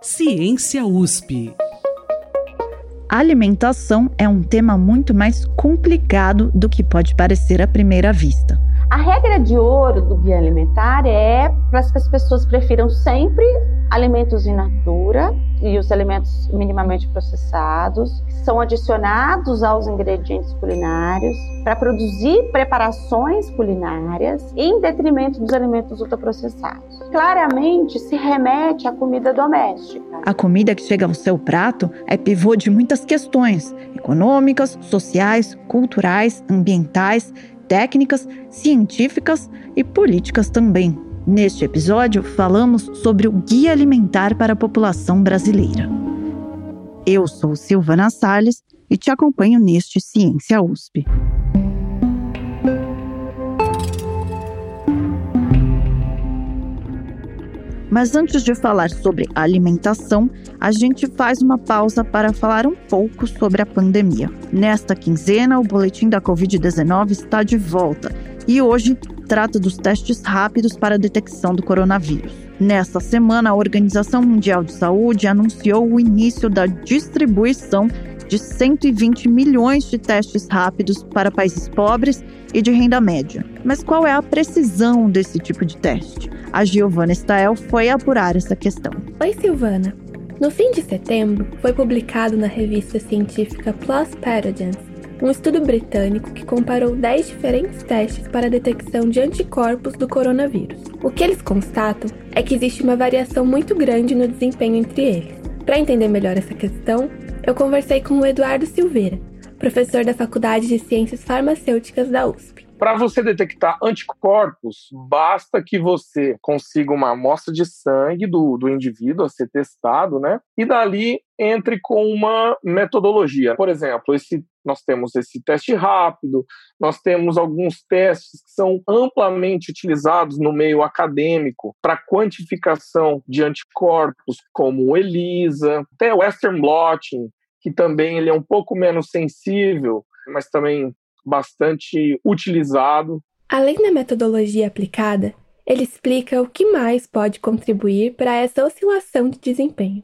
Ciência USP. alimentação é um tema muito mais complicado do que pode parecer à primeira vista. A regra de ouro do guia alimentar é para que as pessoas prefiram sempre alimentos in natura e os alimentos minimamente processados, que são adicionados aos ingredientes culinários para produzir preparações culinárias em detrimento dos alimentos ultraprocessados. Claramente se remete à comida doméstica. A comida que chega ao seu prato é pivô de muitas questões econômicas, sociais, culturais, ambientais técnicas, científicas e políticas também. Neste episódio, falamos sobre o Guia Alimentar para a População Brasileira. Eu sou Silvana Salles e te acompanho neste Ciência USP. Mas antes de falar sobre alimentação, a gente faz uma pausa para falar um pouco sobre a pandemia. Nesta quinzena, o boletim da Covid-19 está de volta e hoje trata dos testes rápidos para a detecção do coronavírus. Nesta semana, a Organização Mundial de Saúde anunciou o início da distribuição de 120 milhões de testes rápidos para países pobres e de renda média. Mas qual é a precisão desse tipo de teste? A Giovana Stael foi apurar essa questão. Oi, Silvana. No fim de setembro, foi publicado na revista científica PLOS Pathogens um estudo britânico que comparou 10 diferentes testes para a detecção de anticorpos do coronavírus. O que eles constatam é que existe uma variação muito grande no desempenho entre eles. Para entender melhor essa questão, eu conversei com o Eduardo Silveira, professor da Faculdade de Ciências Farmacêuticas da USP. Para você detectar anticorpos, basta que você consiga uma amostra de sangue do, do indivíduo a ser testado, né? E dali entre com uma metodologia. Por exemplo, esse, nós temos esse teste rápido, nós temos alguns testes que são amplamente utilizados no meio acadêmico para quantificação de anticorpos, como o ELISA, até o Western blotting, que também ele é um pouco menos sensível, mas também bastante utilizado. Além da metodologia aplicada, ele explica o que mais pode contribuir para essa oscilação de desempenho.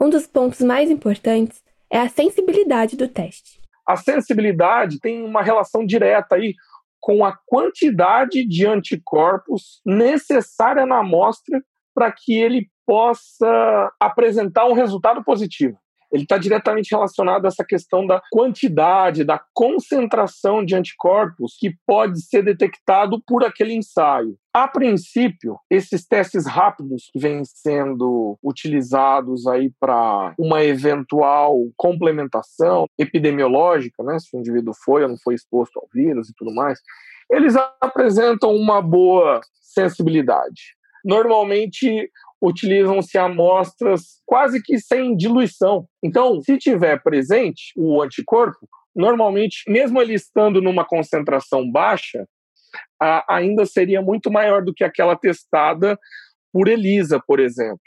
Um dos pontos mais importantes é a sensibilidade do teste. A sensibilidade tem uma relação direta aí com a quantidade de anticorpos necessária na amostra para que ele possa apresentar um resultado positivo ele está diretamente relacionado a essa questão da quantidade, da concentração de anticorpos que pode ser detectado por aquele ensaio. A princípio, esses testes rápidos que vêm sendo utilizados aí para uma eventual complementação epidemiológica, né, se o indivíduo foi ou não foi exposto ao vírus e tudo mais, eles apresentam uma boa sensibilidade. Normalmente, utilizam-se amostras quase que sem diluição. Então, se tiver presente o anticorpo, normalmente, mesmo ele estando numa concentração baixa, ainda seria muito maior do que aquela testada por ELISA, por exemplo.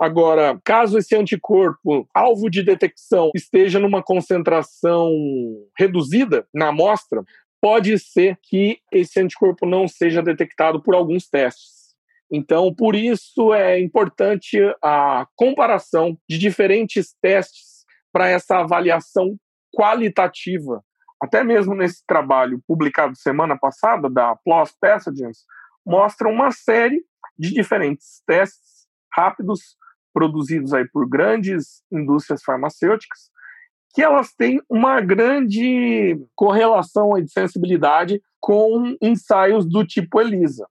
Agora, caso esse anticorpo, alvo de detecção, esteja numa concentração reduzida na amostra, pode ser que esse anticorpo não seja detectado por alguns testes. Então, por isso é importante a comparação de diferentes testes para essa avaliação qualitativa. Até mesmo nesse trabalho publicado semana passada, da PLOS Pathogens, mostra uma série de diferentes testes rápidos produzidos aí por grandes indústrias farmacêuticas, que elas têm uma grande correlação de sensibilidade com ensaios do tipo ELISA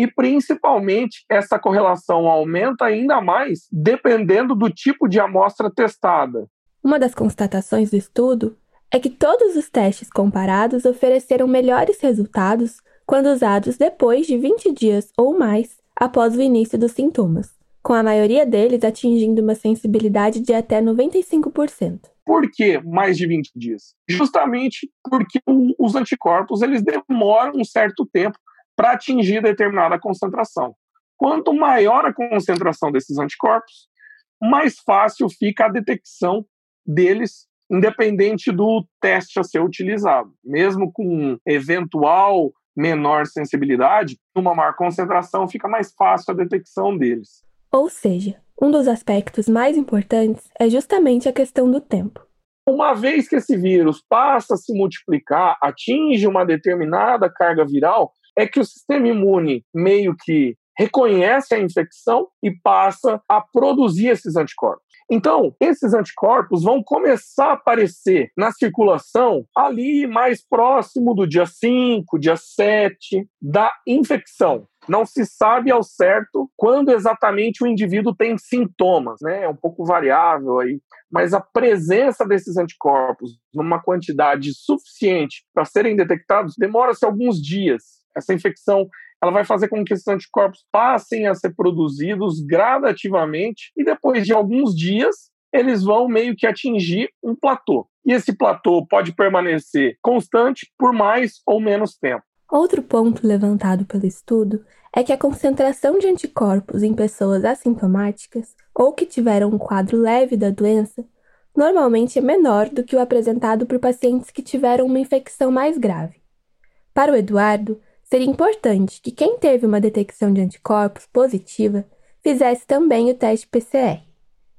e principalmente essa correlação aumenta ainda mais dependendo do tipo de amostra testada. Uma das constatações do estudo é que todos os testes comparados ofereceram melhores resultados quando usados depois de 20 dias ou mais após o início dos sintomas, com a maioria deles atingindo uma sensibilidade de até 95%. Por que mais de 20 dias? Justamente porque os anticorpos eles demoram um certo tempo para atingir determinada concentração. Quanto maior a concentração desses anticorpos, mais fácil fica a detecção deles, independente do teste a ser utilizado. Mesmo com eventual menor sensibilidade, uma maior concentração fica mais fácil a detecção deles. Ou seja, Um dos aspectos mais importantes é justamente a questão do tempo. Uma vez que esse vírus passa a se multiplicar, atinge uma determinada carga viral, é que o sistema imune meio que reconhece a infecção e passa a produzir esses anticorpos. Então, esses anticorpos vão começar a aparecer na circulação ali mais próximo do dia 5, dia 7 da infecção. Não se sabe ao certo quando exatamente o indivíduo tem sintomas, né? É um pouco variável aí, mas a presença desses anticorpos numa quantidade suficiente para serem detectados demora-se alguns dias. Essa infecção ela vai fazer com que esses anticorpos passem a ser produzidos gradativamente e depois de alguns dias eles vão meio que atingir um platô. E esse platô pode permanecer constante por mais ou menos tempo. Outro ponto levantado pelo estudo é que a concentração de anticorpos em pessoas assintomáticas ou que tiveram um quadro leve da doença normalmente é menor do que o apresentado por pacientes que tiveram uma infecção mais grave. Para o Eduardo, seria importante que quem teve uma detecção de anticorpos positiva fizesse também o teste PCR.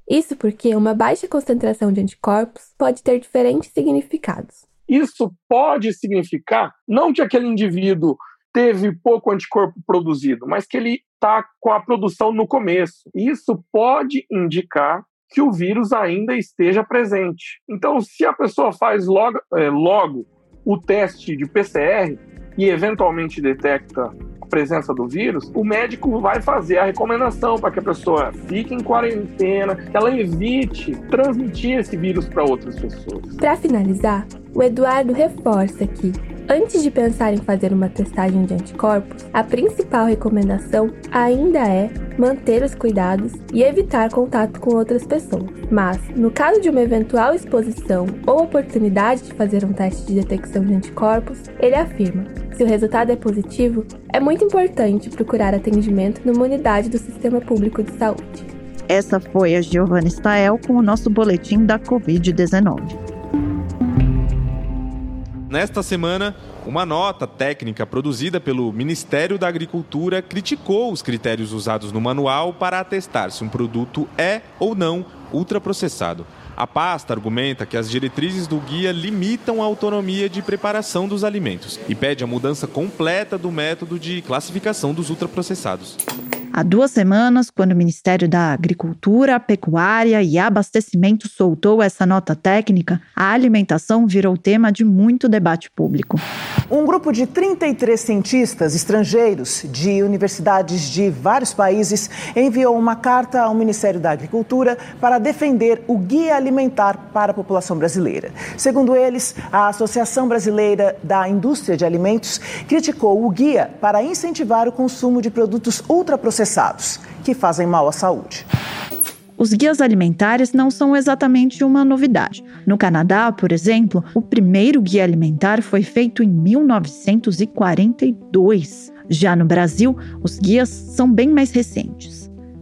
Isso porque uma baixa concentração de anticorpos pode ter diferentes significados. Isso pode significar não que aquele indivíduo teve pouco anticorpo produzido, mas que ele está com a produção no começo. Isso pode indicar que o vírus ainda esteja presente. Então, se a pessoa faz logo, é, logo o teste de PCR, e eventualmente detecta a presença do vírus, o médico vai fazer a recomendação para que a pessoa fique em quarentena, que ela evite transmitir esse vírus para outras pessoas. Para finalizar, o Eduardo reforça que Antes de pensar em fazer uma testagem de anticorpos, a principal recomendação ainda é manter os cuidados e evitar contato com outras pessoas. Mas, no caso de uma eventual exposição ou oportunidade de fazer um teste de detecção de anticorpos, ele afirma: se o resultado é positivo, é muito importante procurar atendimento numa unidade do Sistema Público de Saúde. Essa foi a Giovanna Stael com o nosso boletim da Covid-19. Nesta semana, uma nota técnica produzida pelo Ministério da Agricultura criticou os critérios usados no manual para atestar se um produto é ou não ultraprocessado. A pasta argumenta que as diretrizes do guia limitam a autonomia de preparação dos alimentos e pede a mudança completa do método de classificação dos ultraprocessados. Há duas semanas, quando o Ministério da Agricultura, Pecuária e Abastecimento soltou essa nota técnica, a alimentação virou tema de muito debate público. Um grupo de 33 cientistas estrangeiros de universidades de vários países enviou uma carta ao Ministério da Agricultura para defender o Guia Alimentar para a população brasileira. Segundo eles, a Associação Brasileira da Indústria de Alimentos criticou o guia para incentivar o consumo de produtos ultraprocessados processados, que fazem mal à saúde. Os guias alimentares não são exatamente uma novidade. No Canadá, por exemplo, o primeiro guia alimentar foi feito em 1942. Já no Brasil, os guias são bem mais recentes.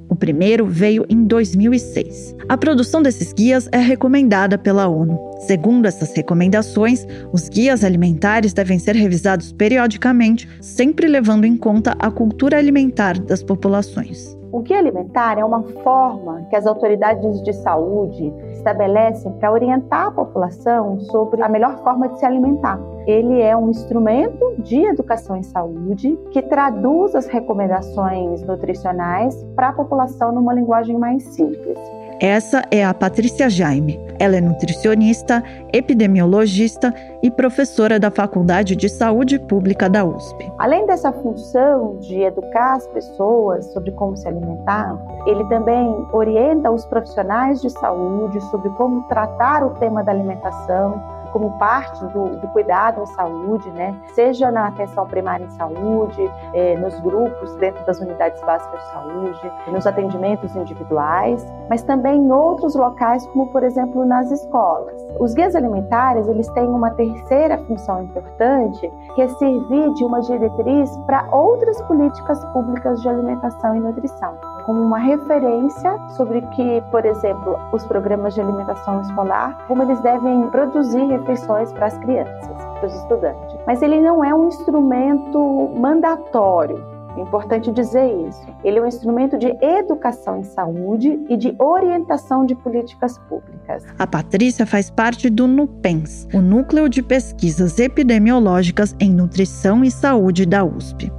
O primeiro veio em 2006. A produção desses guias é recomendada pela ONU. Segundo essas recomendações, os guias alimentares devem ser revisados periodicamente, sempre levando em conta a cultura alimentar das populações. O guia alimentar é uma forma que as autoridades de saúde estabelecem para orientar a população sobre a melhor forma de se alimentar. Ele é um instrumento de educação em saúde que traduz as recomendações nutricionais para a população numa linguagem mais simples. Essa é a Patrícia Jaime. Ela é nutricionista, epidemiologista e professora da Faculdade de Saúde Pública da USP. Além dessa função de educar as pessoas sobre como se alimentar, ele também orienta os profissionais de saúde sobre como tratar o tema da alimentação como parte do, do, cuidado em saúde, né? seja na atenção primária em saúde, eh, nos grupos dentro das unidades básicas de saúde, nos atendimentos individuais, mas também em outros locais, como por exemplo nas escolas. Os guias alimentares eles têm uma terceira função importante, que é servir de uma diretriz para outras políticas públicas de alimentação e nutrição como uma referência sobre que, por exemplo, os programas de alimentação escolar, como eles devem produzir refeições para as crianças, para os estudantes. Mas ele não é um instrumento mandatório É importante dizer isso. Ele é um instrumento de educação em saúde e de orientação de políticas públicas. A Patrícia faz parte do NUPENS, o Núcleo de Pesquisas Epidemiológicas em Nutrição e Saúde da USP.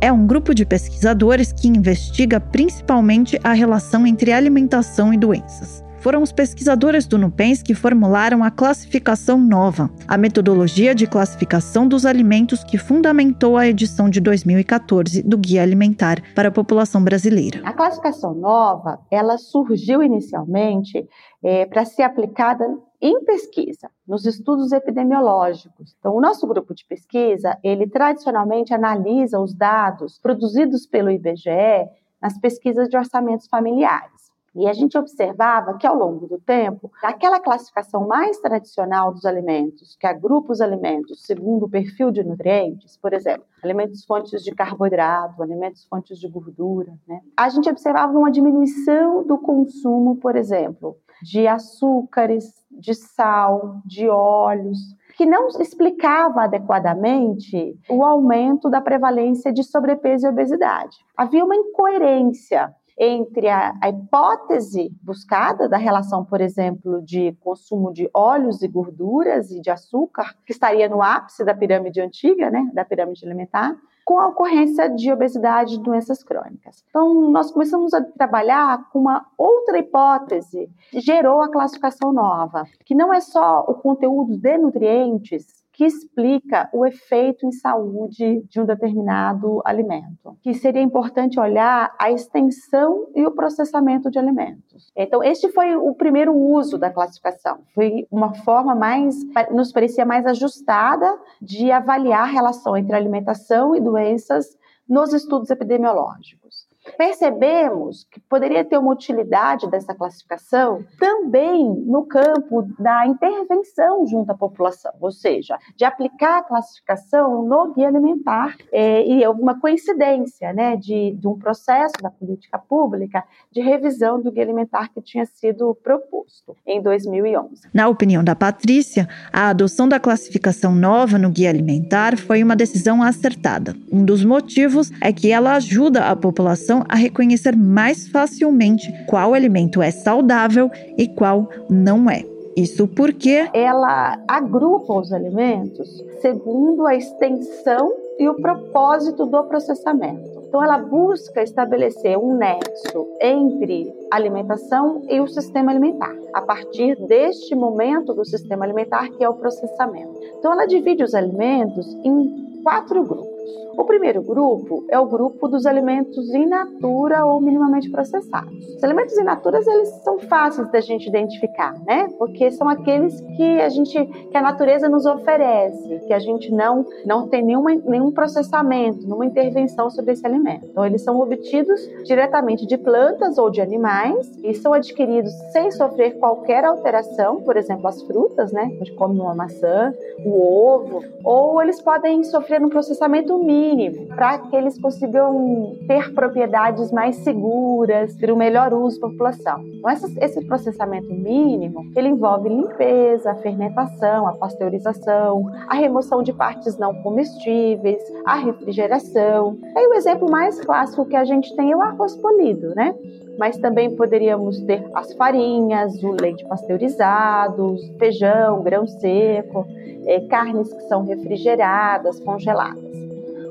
É um grupo de pesquisadores que investiga principalmente a relação entre alimentação e doenças foram os pesquisadores do NUPENS que formularam a classificação nova, a metodologia de classificação dos alimentos que fundamentou a edição de 2014 do Guia Alimentar para a População Brasileira. A classificação nova, ela surgiu inicialmente é, para ser aplicada em pesquisa, nos estudos epidemiológicos. Então, o nosso grupo de pesquisa, ele tradicionalmente analisa os dados produzidos pelo IBGE nas pesquisas de orçamentos familiares. E a gente observava que ao longo do tempo, aquela classificação mais tradicional dos alimentos, que agrupa os alimentos segundo o perfil de nutrientes, por exemplo, alimentos fontes de carboidrato, alimentos fontes de gordura, né? A gente observava uma diminuição do consumo, por exemplo, de açúcares, de sal, de óleos, que não explicava adequadamente o aumento da prevalência de sobrepeso e obesidade. Havia uma incoerência entre a, a, hipótese buscada da relação, por exemplo, de consumo de óleos e gorduras e de açúcar, que estaria no ápice da pirâmide antiga, né, da pirâmide alimentar, com a ocorrência de obesidade e doenças crônicas. Então, nós começamos a trabalhar com uma outra hipótese que gerou a classificação nova, que não é só o conteúdo de nutrientes, que explica o efeito em saúde de um determinado alimento. Que seria importante olhar a extensão e o processamento de alimentos. Então, este foi o primeiro uso da classificação. Foi uma forma mais, nos parecia mais ajustada de avaliar a relação entre alimentação e doenças nos estudos epidemiológicos. Percebemos que poderia ter uma utilidade dessa classificação também no campo da intervenção junto à população, ou seja, de aplicar a classificação no guia alimentar. É, e houve uma coincidência né, de, de um processo da política pública de revisão do guia alimentar que tinha sido proposto em 2011. Na opinião da Patrícia, a adoção da classificação nova no guia alimentar foi uma decisão acertada. Um dos motivos é que ela ajuda a população a reconhecer mais facilmente qual alimento é saudável e qual não é. Isso porque ela agrupa os alimentos segundo a extensão e o propósito do processamento. Então, ela busca estabelecer um nexo entre alimentação e o sistema alimentar, a partir deste momento do sistema alimentar que é o processamento. Então, ela divide os alimentos em quatro grupos. O primeiro grupo é o grupo dos alimentos in natura ou minimamente processados. Os alimentos in natura eles são fáceis da gente identificar, né? Porque são aqueles que a gente que a natureza nos oferece, que a gente não não tem nenhuma, nenhum processamento, nenhuma intervenção sobre esse alimento. Então eles são obtidos diretamente de plantas ou de animais e são adquiridos sem sofrer qualquer alteração, por exemplo, as frutas, né? A gente come uma maçã, o ovo, ou eles podem sofrer um processamento mínimo mínimo para que eles consigam ter propriedades mais seguras, ter um melhor uso para a população. Então, esse processamento mínimo, ele envolve limpeza, fermentação, a pasteurização, a remoção de partes não comestíveis, a refrigeração. Aí o exemplo mais clássico que a gente tem é o arroz polido, né? mas também poderíamos ter as farinhas, o leite pasteurizado, feijão, grão seco, é, carnes que são refrigeradas, congeladas.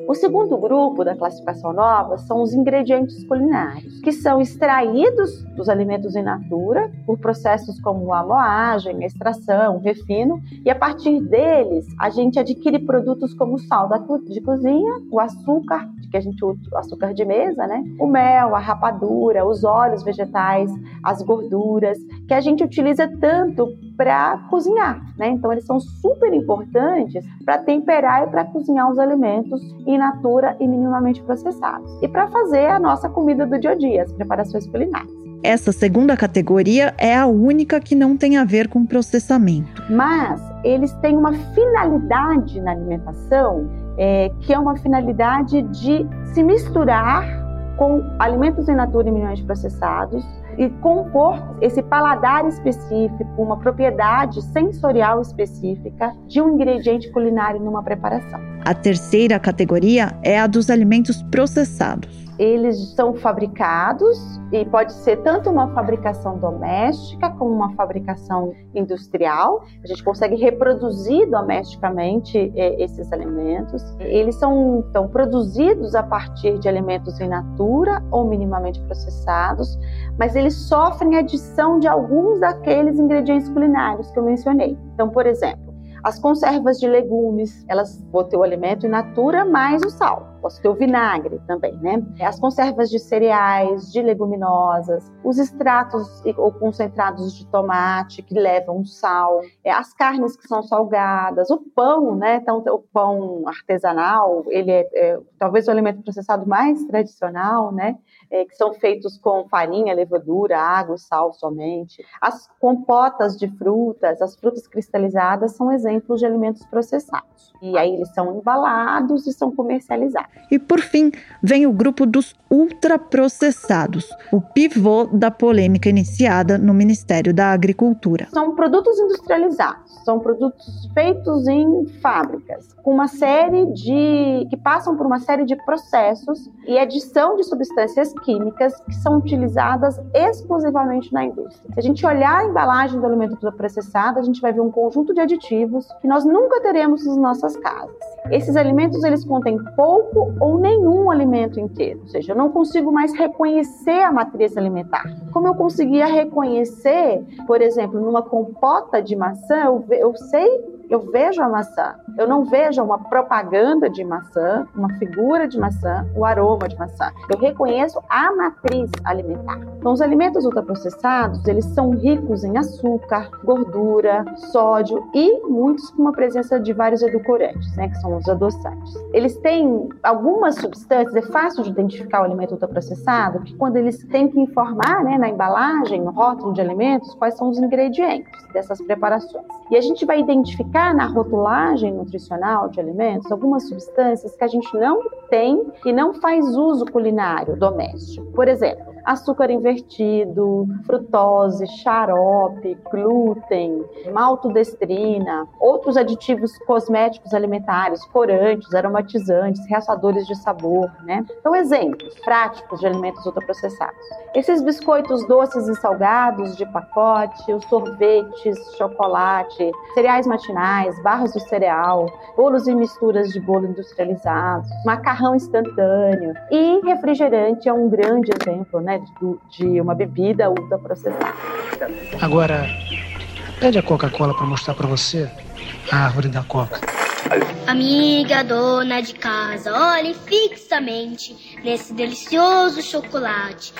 O segundo grupo da classificação nova são os ingredientes culinários, que são extraídos dos alimentos in natura por processos como a moagem, a extração, o refino, e a partir deles a gente adquire produtos como o sal de cozinha, o açúcar, que a gente usa, o açúcar de mesa, né? O mel, a rapadura, os óleos vegetais, as gorduras, que a gente utiliza tanto para cozinhar, né? Então eles são super importantes para temperar e para cozinhar os alimentos in natura e minimamente processados. E para fazer a nossa comida do dia a dia, as preparações culinárias. Essa segunda categoria é a única que não tem a ver com processamento. Mas eles têm uma finalidade na alimentação é, que é uma finalidade de se misturar com alimentos em natura e minimamente processados e compor esse paladar específico, uma propriedade sensorial específica de um ingrediente culinário numa preparação. A terceira categoria é a dos alimentos processados eles são fabricados e pode ser tanto uma fabricação doméstica como uma fabricação industrial. A gente consegue reproduzir domesticamente é, esses alimentos. Eles são então produzidos a partir de alimentos in natura ou minimamente processados, mas eles sofrem adição de alguns daqueles ingredientes culinários que eu mencionei. Então, por exemplo, as conservas de legumes, elas vão ter o alimento in natura mais o sal. Posso ter o vinagre também, né? As conservas de cereais, de leguminosas, os extratos ou concentrados de tomate que levam sal, é, as carnes que são salgadas, o pão, né? Então, o pão artesanal, ele é, é talvez o alimento processado mais tradicional, né? É, que são feitos com farinha, levedura, água e sal somente. As compotas de frutas, as frutas cristalizadas são exemplos de alimentos processados. E aí eles são embalados e são comercializados. E por fim, vem o grupo dos ultraprocessados, o pivô da polêmica iniciada no Ministério da Agricultura. São produtos industrializados, são produtos feitos em fábricas, com uma série de que passam por uma série de processos e adição de substâncias químicas que são utilizadas exclusivamente na indústria. Se a gente olhar a embalagem do alimento processado, a gente vai ver um conjunto de aditivos que nós nunca teremos nas nossas casas. Esses alimentos eles contêm pouco ou nenhum alimento inteiro, ou seja, eu não consigo mais reconhecer a matriz alimentar. Como eu conseguia reconhecer, por exemplo, numa compota de maçã, eu, eu sei eu vejo a maçã. Eu não vejo uma propaganda de maçã, uma figura de maçã, o aroma de maçã. Eu reconheço a matriz alimentar. Então, os alimentos ultraprocessados, eles são ricos em açúcar, gordura, sódio e muitos com uma presença de vários edulcorantes, né, que são os adoçantes. Eles têm algumas substâncias, é fácil de identificar o alimento ultraprocessado, que quando eles têm que informar, né, na embalagem, no rótulo de alimentos, quais são os ingredientes dessas preparações. E a gente vai identificar identificar na rotulagem nutricional de alimentos algumas substâncias que a gente não tem e não faz uso culinário doméstico. Por exemplo, açúcar invertido, frutose, xarope, glúten, maltodestrina, outros aditivos cosméticos alimentares, corantes, aromatizantes, realçadores de sabor, né? Então, exemplos práticos de alimentos ultraprocessados. Esses biscoitos doces e salgados de pacote, os sorvetes, chocolate, cereais matinais, barras de cereal, bolos e misturas de bolo industrializados, macarrão instantâneo e refrigerante é um grande exemplo, né? de uma bebida ultraprocessada. Agora, pede a Coca-Cola para mostrar para você a árvore da Coca. Amiga dona de casa, olhe fixamente nesse delicioso chocolate.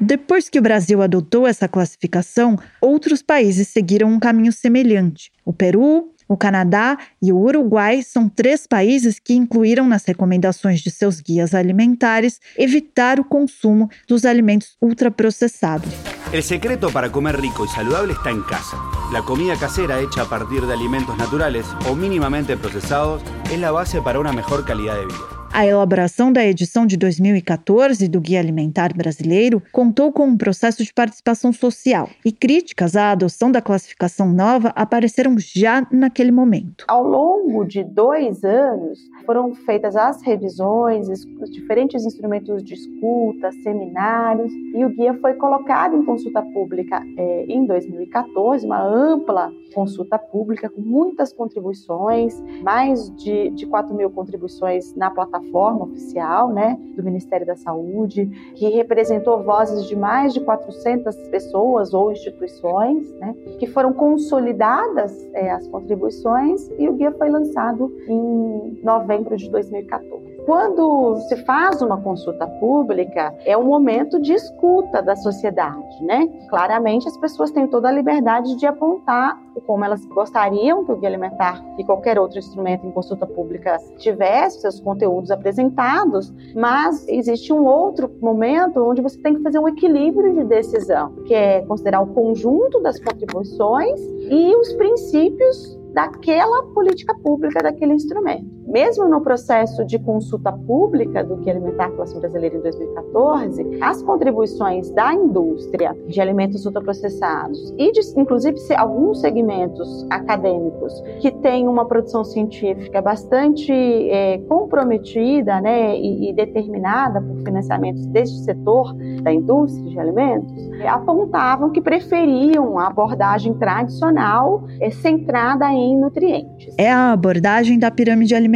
Depois que o Brasil adotou essa classificação, outros países seguiram um caminho semelhante. O Peru, o Canadá e o Uruguai são três países que incluíram nas recomendações de seus guias alimentares evitar o consumo dos alimentos ultraprocessados. El secreto para comer rico y saludable está en casa. La comida casera hecha a partir de alimentos naturales o mínimamente procesados es la base para una mejor calidad de vida. A elaboração da edição de 2014 do Guia Alimentar Brasileiro contou com um processo de participação social e críticas à adoção da classificação nova apareceram já naquele momento. Ao longo de dois anos, foram feitas as revisões, os diferentes instrumentos de escuta, seminários, e o guia foi colocado em consulta pública é, em 2014, uma ampla consulta pública com muitas contribuições, mais de, de 4 mil contribuições na plataforma plataforma oficial né, do Ministério da Saúde, que representou vozes de mais de 400 pessoas ou instituições, né, que foram consolidadas é, as contribuições e o guia foi lançado em novembro de 2014. Quando se faz uma consulta pública, é um momento de escuta da sociedade, né? Claramente as pessoas têm toda a liberdade de apontar como elas gostariam que o Guia Alimentar e qualquer outro instrumento em consulta pública tivesse seus conteúdos apresentados, mas existe um outro momento onde você tem que fazer um equilíbrio de decisão, que é considerar o conjunto das contribuições e os princípios daquela política pública, daquele instrumento. Mesmo no processo de consulta pública do Guia Alimentar Classe Brasileira em 2014, as contribuições da indústria de alimentos ultraprocessados e de, inclusive alguns segmentos acadêmicos que têm uma produção científica bastante é, comprometida né, e, e determinada por financiamentos deste setor da indústria de alimentos, apontavam que preferiam a abordagem tradicional é, centrada em nutrientes. É a abordagem da pirâmide alimentar,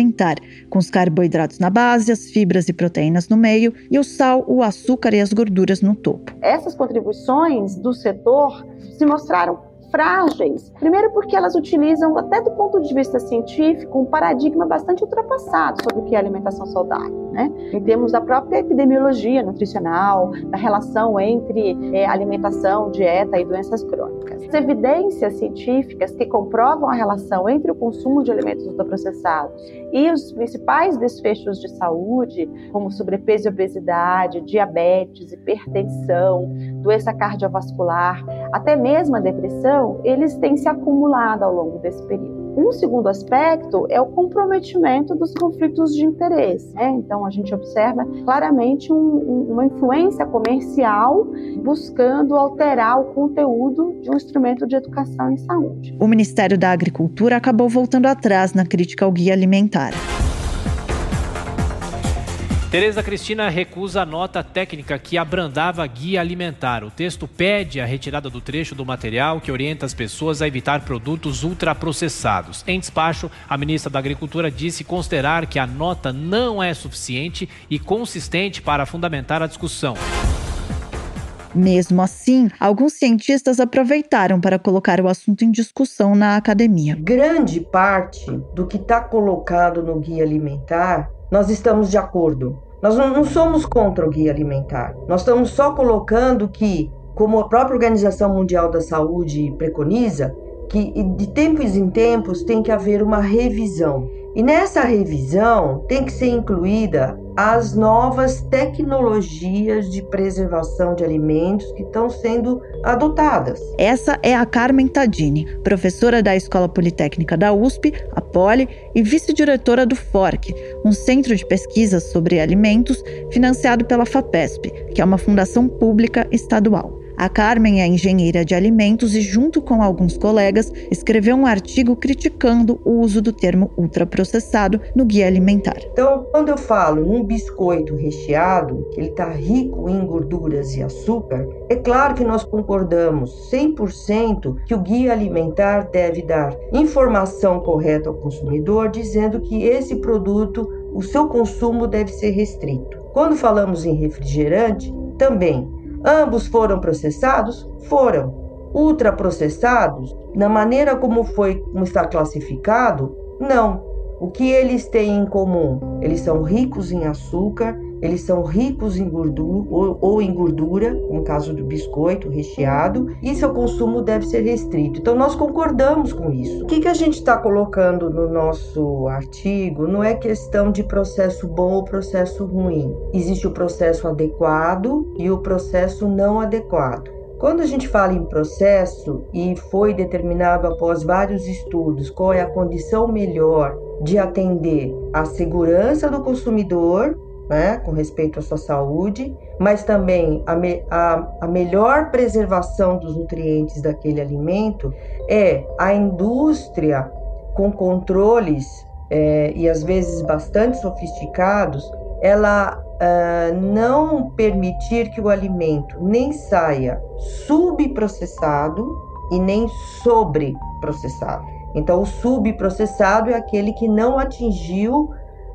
com os carboidratos na base, as fibras e proteínas no meio e o sal, o açúcar e as gorduras no topo. Essas contribuições do setor se mostraram frágeis. Primeiro, porque elas utilizam, até do ponto de vista científico, um paradigma bastante ultrapassado sobre o que é alimentação saudável, né? Em termos da própria epidemiologia nutricional, da relação entre é, alimentação, dieta e doenças crônicas. As evidências científicas que comprovam a relação entre o consumo de alimentos ultraprocessados e os principais desfechos de saúde, como sobrepeso e obesidade, diabetes, hipertensão, doença cardiovascular, até mesmo a depressão, eles têm se acumulado ao longo desse período. Um segundo aspecto é o comprometimento dos conflitos de interesse. Né? Então, a gente observa claramente um, um, uma influência comercial buscando alterar o conteúdo de um instrumento de educação em saúde. O Ministério da Agricultura acabou voltando atrás na crítica ao guia alimentar. Tereza Cristina recusa a nota técnica que abrandava a guia alimentar. O texto pede a retirada do trecho do material que orienta as pessoas a evitar produtos ultraprocessados. Em despacho, a ministra da Agricultura disse considerar que a nota não é suficiente e consistente para fundamentar a discussão. Mesmo assim, alguns cientistas aproveitaram para colocar o assunto em discussão na academia. Grande parte do que está colocado no guia alimentar nós estamos de acordo. Nós não, somos contra o guia alimentar. Nós estamos só colocando que, como a própria Organização Mundial da Saúde preconiza, que de tempos em tempos tem que haver uma revisão. E nessa revisão tem que ser incluída as novas tecnologias de preservação de alimentos que estão sendo adotadas. Essa é a Carmen Tadini, professora da Escola Politécnica da USP, a Poli, e vice-diretora do FORC, um centro de pesquisas sobre alimentos financiado pela FAPESP, que é uma fundação pública estadual. A Carmen é engenheira de alimentos e, junto com alguns colegas, escreveu um artigo criticando o uso do termo ultraprocessado no guia alimentar. Então, quando eu falo num biscoito recheado, que ele está rico em gorduras e açúcar, é claro que nós concordamos 100% que o guia alimentar deve dar informação correta ao consumidor, dizendo que esse produto, o seu consumo deve ser restrito. Quando falamos em refrigerante, também Ambos foram processados? Foram. Ultraprocessados, na maneira como foi, como está classificado, não. O que eles têm em comum? Eles são ricos em açúcar, eles são ricos em gordura ou, ou, em gordura, no caso do biscoito recheado, e seu consumo deve ser restrito. Então nós concordamos com isso. O que, que a gente está colocando no nosso artigo não é questão de processo bom ou processo ruim. Existe o processo adequado e o processo não adequado. Quando a gente fala em processo e foi determinado após vários estudos qual é a condição melhor de atender a segurança do consumidor, né, com respeito à sua saúde, mas também a, me, a, a melhor preservação dos nutrientes daquele alimento, é a indústria com controles é, e às vezes bastante sofisticados, ela uh, não permitir que o alimento nem saia subprocessado e nem sobreprocessado. Então, o subprocessado é aquele que não atingiu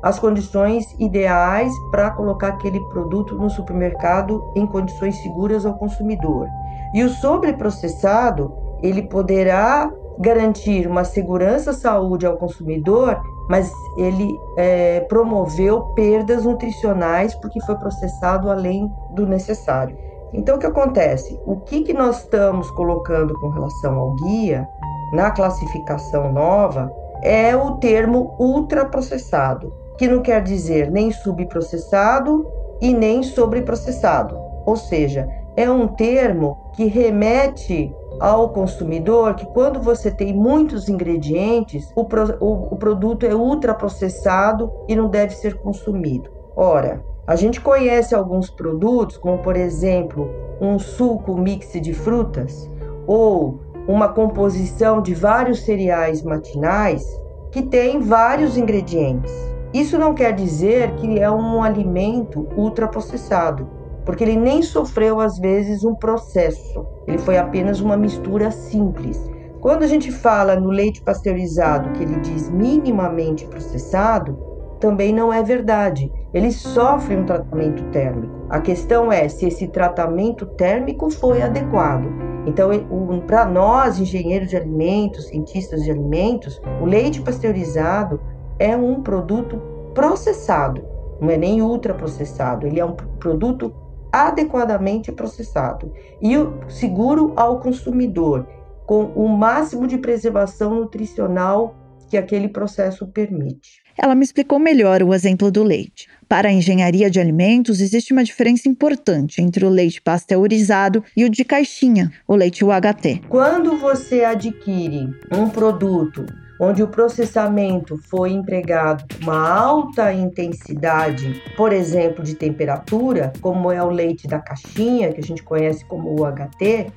as condições ideais para colocar aquele produto no supermercado em condições seguras ao consumidor. E o sobreprocessado, ele poderá garantir uma segurança saúde ao consumidor, mas ele é, promoveu perdas nutricionais porque foi processado além do necessário. Então, o que acontece? O que, que nós estamos colocando com relação ao guia na classificação nova é o termo ultraprocessado, que não quer dizer nem subprocessado e nem sobreprocessado. Ou seja, é um termo que remete ao consumidor que quando você tem muitos ingredientes, o, pro, o, o produto é ultraprocessado e não deve ser consumido. Ora, a gente conhece alguns produtos, como por exemplo um suco mix de frutas ou uma composição de vários cereais matinais que tem vários ingredientes. Isso não quer dizer que é um alimento ultraprocessado, porque ele nem sofreu às vezes um processo. Ele foi apenas uma mistura simples. Quando a gente fala no leite pasteurizado que ele diz minimamente processado, também não é verdade. Ele sofre um tratamento térmico. A questão é se esse tratamento térmico foi adequado. Então, para nós, engenheiros de alimentos, cientistas de alimentos, o leite pasteurizado é um produto processado, não é nem ultraprocessado, ele é um produto adequadamente processado e seguro ao consumidor, com o máximo de preservação nutricional que aquele processo permite. Ela me explicou melhor o exemplo do leite. Para a engenharia de alimentos, existe uma diferença importante entre o leite pasteurizado e o de caixinha, o leite UHT. Quando você adquire um produto onde o processamento foi empregado uma alta intensidade, por exemplo, de temperatura, como é o leite da caixinha, que a gente conhece como UHT,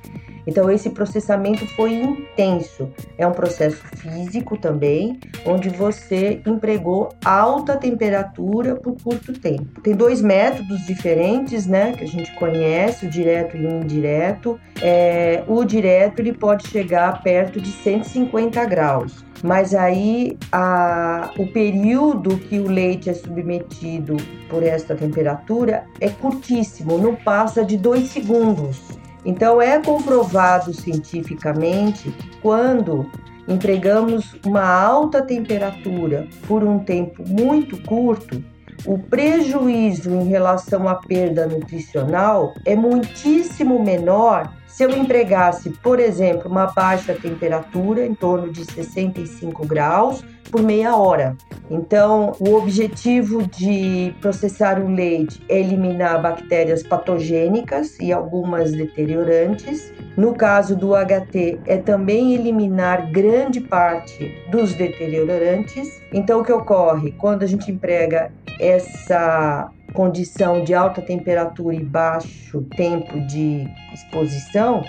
então, esse processamento foi intenso. É um processo físico também, onde você empregou alta temperatura por curto tempo. Tem dois métodos diferentes, né, que a gente conhece, o direto e o indireto. É, o direto ele pode chegar perto de 150 graus mas aí a, o período que o leite é submetido por esta temperatura é curtíssimo, não passa de dois segundos. Então, é comprovado cientificamente que quando empregamos uma alta temperatura por um tempo muito curto, o prejuízo em relação à perda nutricional é muitíssimo menor se eu empregasse, por exemplo, uma baixa temperatura, em torno de 65 graus, por meia hora. Então, o objetivo de processar o leite é eliminar bactérias patogênicas e algumas deteriorantes. No caso do HT, é também eliminar grande parte dos deteriorantes. Então, o que ocorre quando a gente emprega essa condição de alta temperatura e baixo tempo de exposição,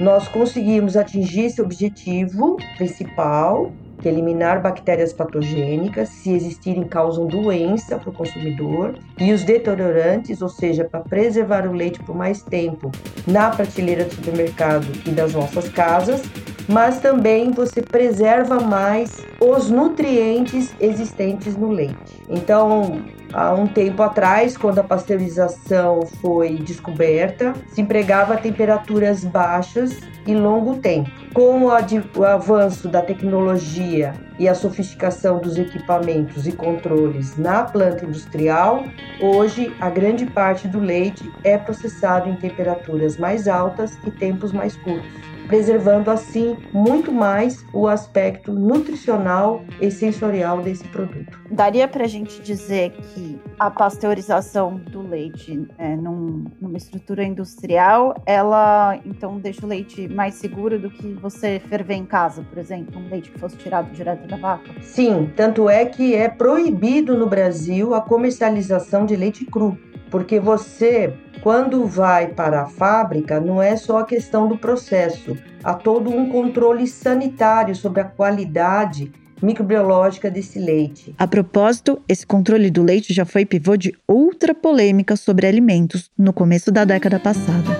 nós conseguimos atingir esse objetivo principal que eliminar bactérias patogênicas, se existirem, causam doença para o consumidor, e os deteriorantes, ou seja, para preservar o leite por mais tempo na prateleira do supermercado e das nossas casas, mas também você preserva mais os nutrientes existentes no leite. Então, há um tempo atrás, quando a pasteurização foi descoberta, se empregava temperaturas baixas e longo tempo. Com o avanço da tecnologia e a sofisticação dos equipamentos e controles na planta industrial, hoje a grande parte do leite é processado em temperaturas mais altas e tempos mais curtos preservando assim muito mais o aspecto nutricional e sensorial desse produto. Daria para a gente dizer que a pasteurização do leite é, num, numa estrutura industrial, ela então deixa o leite mais seguro do que você ferver em casa, por exemplo, um leite que fosse tirado direto da vaca? Sim, tanto é que é proibido no Brasil a comercialização de leite cru porque você, quando vai para a fábrica, não é só a questão do processo, há todo um controle sanitário sobre a qualidade microbiológica desse leite. A propósito, esse controle do leite já foi pivô de outra polêmica sobre alimentos no começo da década passada.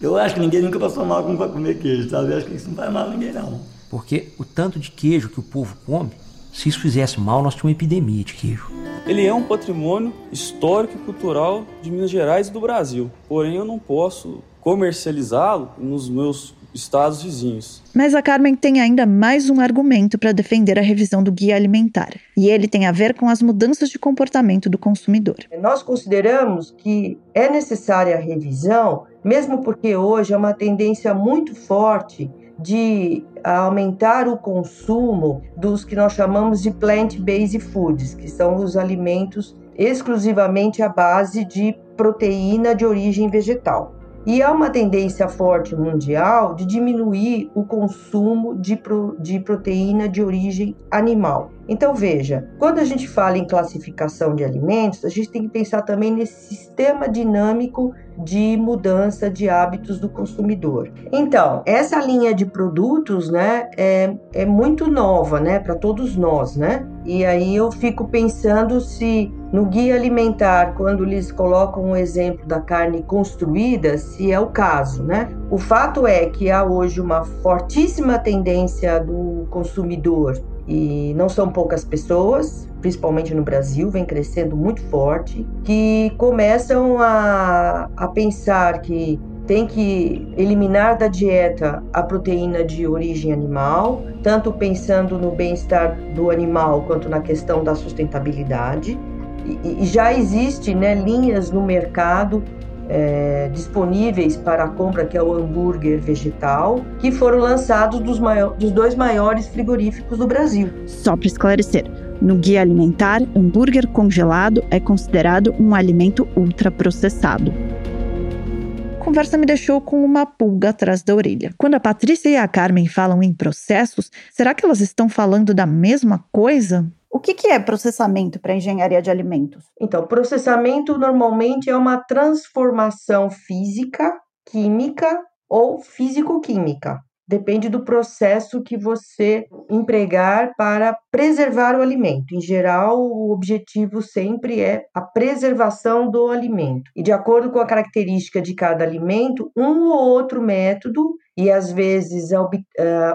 Eu acho que ninguém nunca passou mal com comer queijo, sabe? Eu acho que isso não faz mal a ninguém, não. Porque o tanto de queijo que o povo come se isso fizesse mal, nós tínhamos uma epidemia de queijo. Ele é um patrimônio histórico e cultural de Minas Gerais e do Brasil. Porém, eu não posso comercializá-lo nos meus estados vizinhos. Mas a Carmen tem ainda mais um argumento para defender a revisão do guia alimentar, e ele tem a ver com as mudanças de comportamento do consumidor. Nós consideramos que é necessária a revisão, mesmo porque hoje é uma tendência muito forte de aumentar o consumo dos que nós chamamos de plant-based foods, que são os alimentos exclusivamente à base de proteína de origem vegetal. E há uma tendência forte mundial de diminuir o consumo de, pro, de proteína de origem animal. Então, veja, quando a gente fala em classificação de alimentos, a gente tem que pensar também nesse sistema dinâmico de mudança de hábitos do consumidor. Então, essa linha de produtos, né, é, é muito nova, né, para todos nós, né? E aí eu fico pensando se no guia alimentar, quando eles colocam o exemplo da carne construída, se é o caso, né? O fato é que há hoje uma fortíssima tendência do consumidor e não são poucas pessoas, principalmente no Brasil, vem crescendo muito forte, que começam a, a pensar que tem que eliminar da dieta a proteína de origem animal, tanto pensando no bem-estar do animal quanto na questão da sustentabilidade. E, e já existe né, linhas no mercado é, disponíveis para a compra, que é o hambúrguer vegetal, que foram lançados dos, maior, dos dois maiores frigoríficos do Brasil. Só para esclarecer, no guia alimentar, hambúrguer congelado é considerado um alimento ultraprocessado. A conversa me deixou com uma pulga atrás da orelha. Quando a Patrícia e a Carmen falam em processos, será que elas estão falando da mesma coisa? O que, que é processamento para engenharia de alimentos? Então, processamento normalmente é uma transformação física, química ou físico-química. Depende do processo que você empregar para preservar o alimento. Em geral, o objetivo sempre é a preservação do alimento. E de acordo com a característica de cada alimento, um ou outro método, e às vezes uh,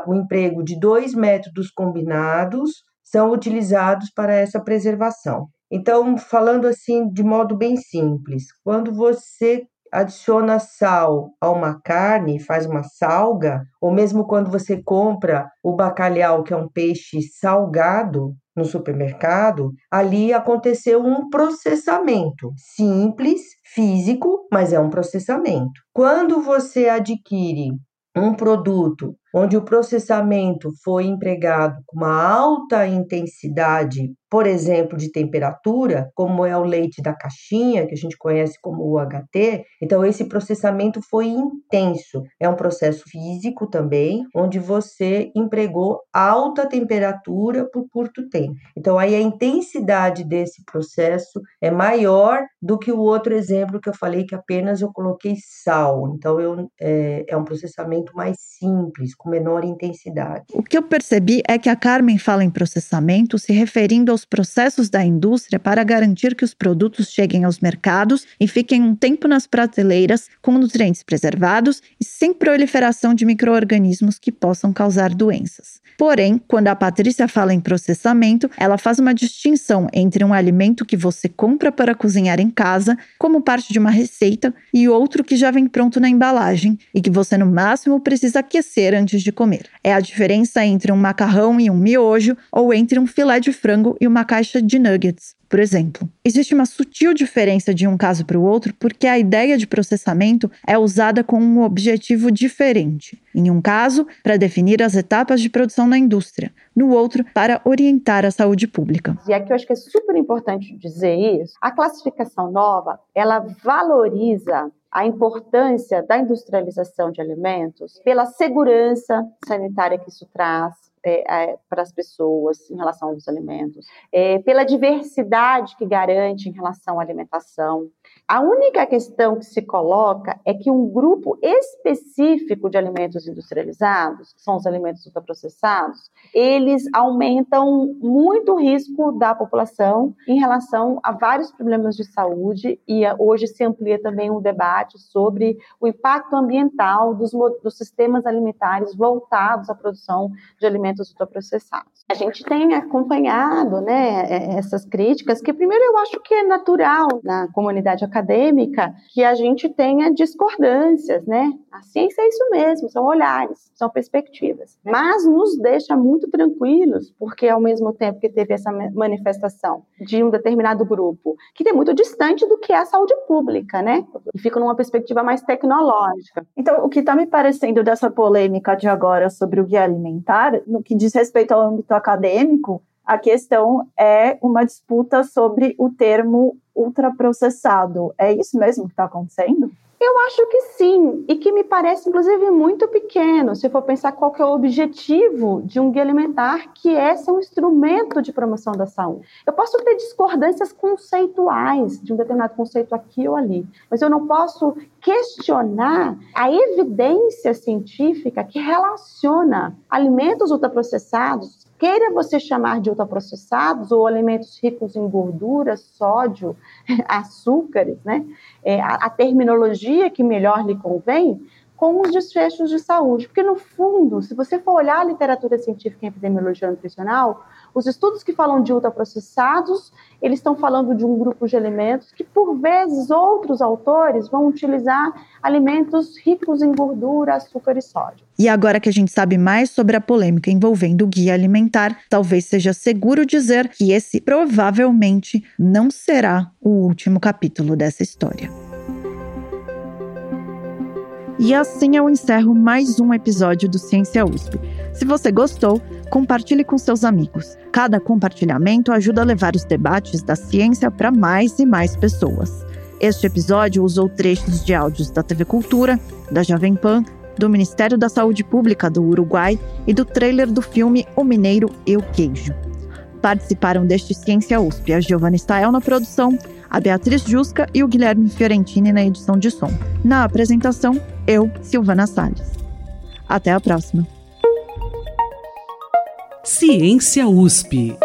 o emprego de dois métodos combinados, são utilizados para essa preservação. Então, falando assim de modo bem simples, quando você adiciona sal a uma carne, faz uma salga, ou mesmo quando você compra o bacalhau, que é um peixe salgado no supermercado, ali aconteceu um processamento simples, físico, mas é um processamento. Quando você adquire um produto onde o processamento foi empregado com uma alta intensidade por exemplo, de temperatura, como é o leite da caixinha, que a gente conhece como UHT. Então, esse processamento foi intenso. É um processo físico também, onde você empregou alta temperatura por curto tempo. Então, aí a intensidade desse processo é maior do que o outro exemplo que eu falei, que apenas eu coloquei sal. Então, eu, é, é um processamento mais simples, com menor intensidade. O que eu percebi é que a Carmen fala em processamento se referindo aos os processos da indústria para garantir que os produtos cheguem aos mercados e fiquem um tempo nas prateleiras com nutrientes preservados e sem proliferação de micro-organismos que possam causar doenças. Porém, quando a Patrícia fala em processamento, ela faz uma distinção entre um alimento que você compra para cozinhar em casa, como parte de uma receita, e outro que já vem pronto na embalagem e que você no máximo precisa aquecer antes de comer. É a diferença entre um macarrão e um miojo ou entre um filé de frango e uma caixa de nuggets por exemplo. Existe uma sutil diferença de um caso para o outro porque a ideia de processamento é usada com um objetivo diferente. Em um caso, para definir as etapas de produção na indústria, no outro, para orientar a saúde pública. E aqui eu acho que é super importante dizer isso. A classificação nova, ela valoriza a importância da industrialização de alimentos pela segurança sanitária que isso traz, é, é, para as pessoas em relação aos alimentos, é, pela diversidade que garante em relação à alimentação, a única questão que se coloca é que um grupo específico de alimentos industrializados, que são os alimentos ultraprocessados, eles aumentam muito o risco da população em relação a vários problemas de saúde e hoje se amplia também um debate sobre o impacto ambiental dos, dos sistemas alimentares voltados à produção de alimentos ultraprocessados. A gente tem acompanhado né, é, essas críticas, que primeiro eu acho que é natural na comunidade acadêmica que a gente tenha discordâncias, né? A ciência é isso mesmo, são olhares, são perspectivas. Mas nos deixa muito tranquilos, porque ao mesmo tempo que teve essa manifestação de um determinado grupo, que é muito distante do que é a saúde pública, né? E fica numa perspectiva mais tecnológica. Então, o que está me parecendo dessa polêmica de agora sobre o guia alimentar, no que diz respeito ao âmbito acadêmico, A questão é uma disputa sobre o termo ultraprocessado. É isso mesmo que está acontecendo? Eu acho que sim, e que me parece, inclusive, muito pequeno, se for pensar qual é o objetivo de um guia alimentar, que é ser um instrumento de promoção da saúde. Eu posso ter discordâncias conceituais de um determinado conceito aqui ou ali, mas eu não posso questionar a evidência científica que relaciona alimentos ultraprocessados queira você chamar de ultraprocessados ou alimentos ricos em gordura, sódio, açúcares, né? É, a, a terminologia que melhor lhe convém, com os desfechos de saúde. Porque, no fundo, se você for olhar a literatura científica em epidemiologia nutricional, os estudos que falam de ultraprocessados, eles estão falando de um grupo de alimentos que, por vezes, outros autores vão utilizar alimentos ricos em gordura, açúcar e sódio. E agora que a gente sabe mais sobre a polêmica envolvendo o guia alimentar, talvez seja seguro dizer que esse provavelmente não será o último capítulo dessa história. E assim eu encerro mais um episódio do Ciência USP. Se você gostou, compartilhe com seus amigos. Cada compartilhamento ajuda a levar os debates da ciência para mais e mais pessoas. Este episódio usou trechos de áudios da TV Cultura, da Jovem Pan, do Ministério da Saúde Pública do Uruguai e do trailer do filme O Mineiro e o Queijo. Participaram deste Ciência USP a Giovanna Stael na produção, a Beatriz Jusca e o Guilherme Fiorentini na edição de som. Na apresentação, eu, Silvana Salles. Até a próxima. Ciência USP.